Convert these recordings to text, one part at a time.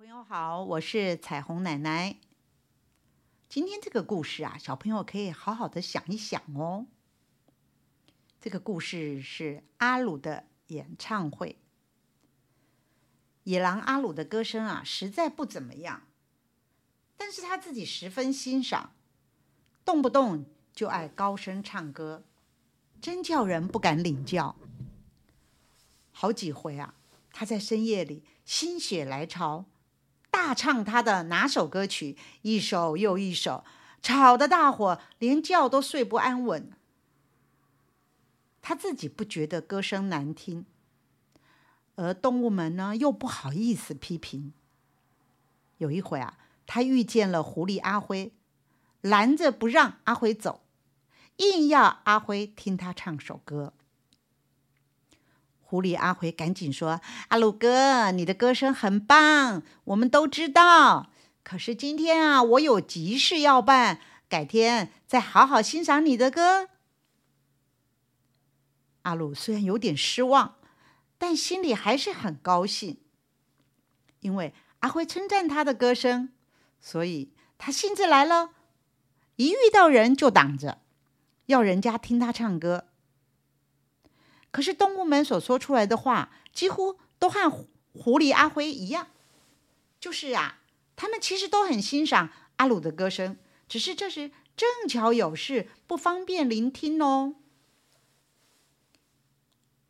朋友好，我是彩虹奶奶。今天这个故事啊，小朋友可以好好的想一想哦。这个故事是阿鲁的演唱会。野狼阿鲁的歌声啊，实在不怎么样，但是他自己十分欣赏，动不动就爱高声唱歌，真叫人不敢领教。好几回啊，他在深夜里心血来潮。大唱他的拿手歌曲，一首又一首，吵得大伙连觉都睡不安稳。他自己不觉得歌声难听，而动物们呢又不好意思批评。有一回啊，他遇见了狐狸阿辉，拦着不让阿辉走，硬要阿辉听他唱首歌。狐狸阿辉赶紧说：“阿鲁哥，你的歌声很棒，我们都知道。可是今天啊，我有急事要办，改天再好好欣赏你的歌。”阿鲁虽然有点失望，但心里还是很高兴，因为阿辉称赞他的歌声，所以他兴致来了，一遇到人就挡着，要人家听他唱歌。可是动物们所说出来的话，几乎都和狐狸阿辉一样，就是啊，他们其实都很欣赏阿鲁的歌声，只是这时正巧有事，不方便聆听哦。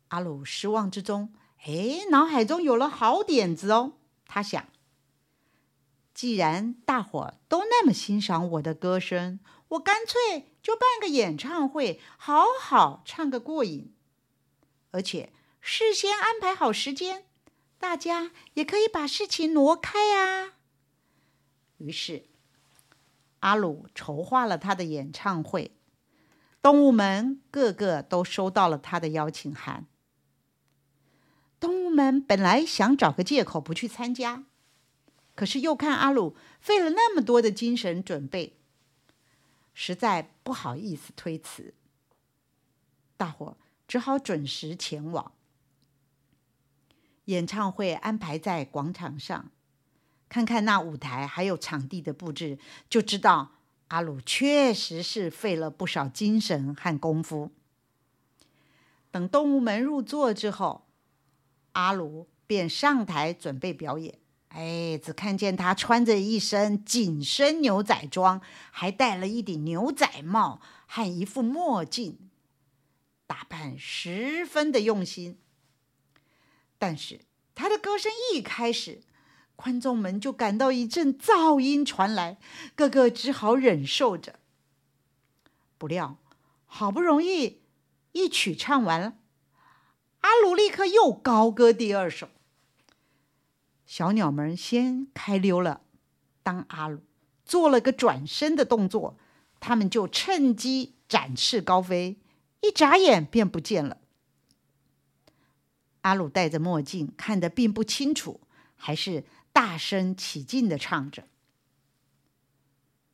阿鲁失望之中，哎，脑海中有了好点子哦。他想，既然大伙都那么欣赏我的歌声，我干脆就办个演唱会，好好唱个过瘾。而且事先安排好时间，大家也可以把事情挪开啊。于是，阿鲁筹划了他的演唱会，动物们个个都收到了他的邀请函。动物们本来想找个借口不去参加，可是又看阿鲁费了那么多的精神准备，实在不好意思推辞。大伙。只好准时前往。演唱会安排在广场上，看看那舞台还有场地的布置，就知道阿鲁确实是费了不少精神和功夫。等动物们入座之后，阿鲁便上台准备表演。哎，只看见他穿着一身紧身牛仔装，还戴了一顶牛仔帽和一副墨镜。打扮十分的用心，但是他的歌声一开始，观众们就感到一阵噪音传来，个个只好忍受着。不料，好不容易一曲唱完了，阿鲁立刻又高歌第二首。小鸟们先开溜了，当阿鲁做了个转身的动作，他们就趁机展翅高飞。一眨眼便不见了。阿鲁戴着墨镜，看得并不清楚，还是大声起劲的唱着。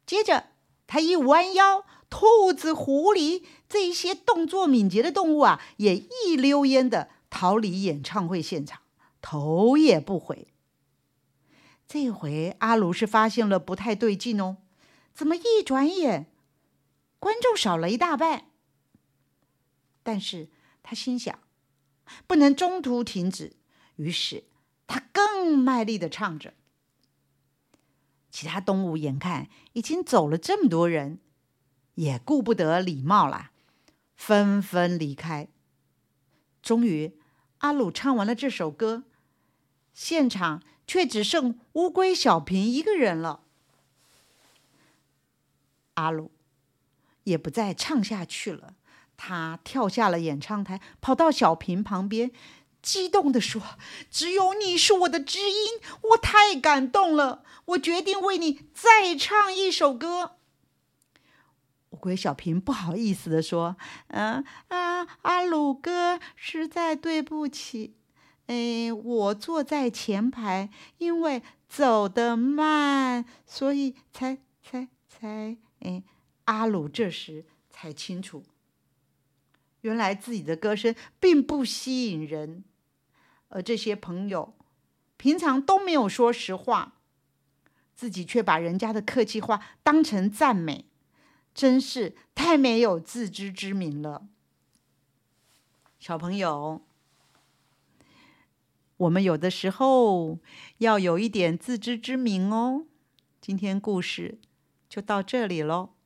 接着，他一弯腰，兔子、狐狸这些动作敏捷的动物啊，也一溜烟的逃离演唱会现场，头也不回。这回阿鲁是发现了不太对劲哦，怎么一转眼，观众少了一大半？但是他心想，不能中途停止，于是他更卖力的唱着。其他动物眼看已经走了这么多人，也顾不得礼貌了，纷纷离开。终于，阿鲁唱完了这首歌，现场却只剩乌龟小平一个人了。阿鲁也不再唱下去了。他跳下了演唱台，跑到小平旁边，激动地说：“只有你是我的知音，我太感动了！我决定为你再唱一首歌。”乌龟小平不好意思地说：“嗯啊，阿鲁哥，实在对不起。哎，我坐在前排，因为走得慢，所以才才才……哎，阿鲁这时才清楚。”原来自己的歌声并不吸引人，而这些朋友平常都没有说实话，自己却把人家的客气话当成赞美，真是太没有自知之明了。小朋友，我们有的时候要有一点自知之明哦。今天故事就到这里喽。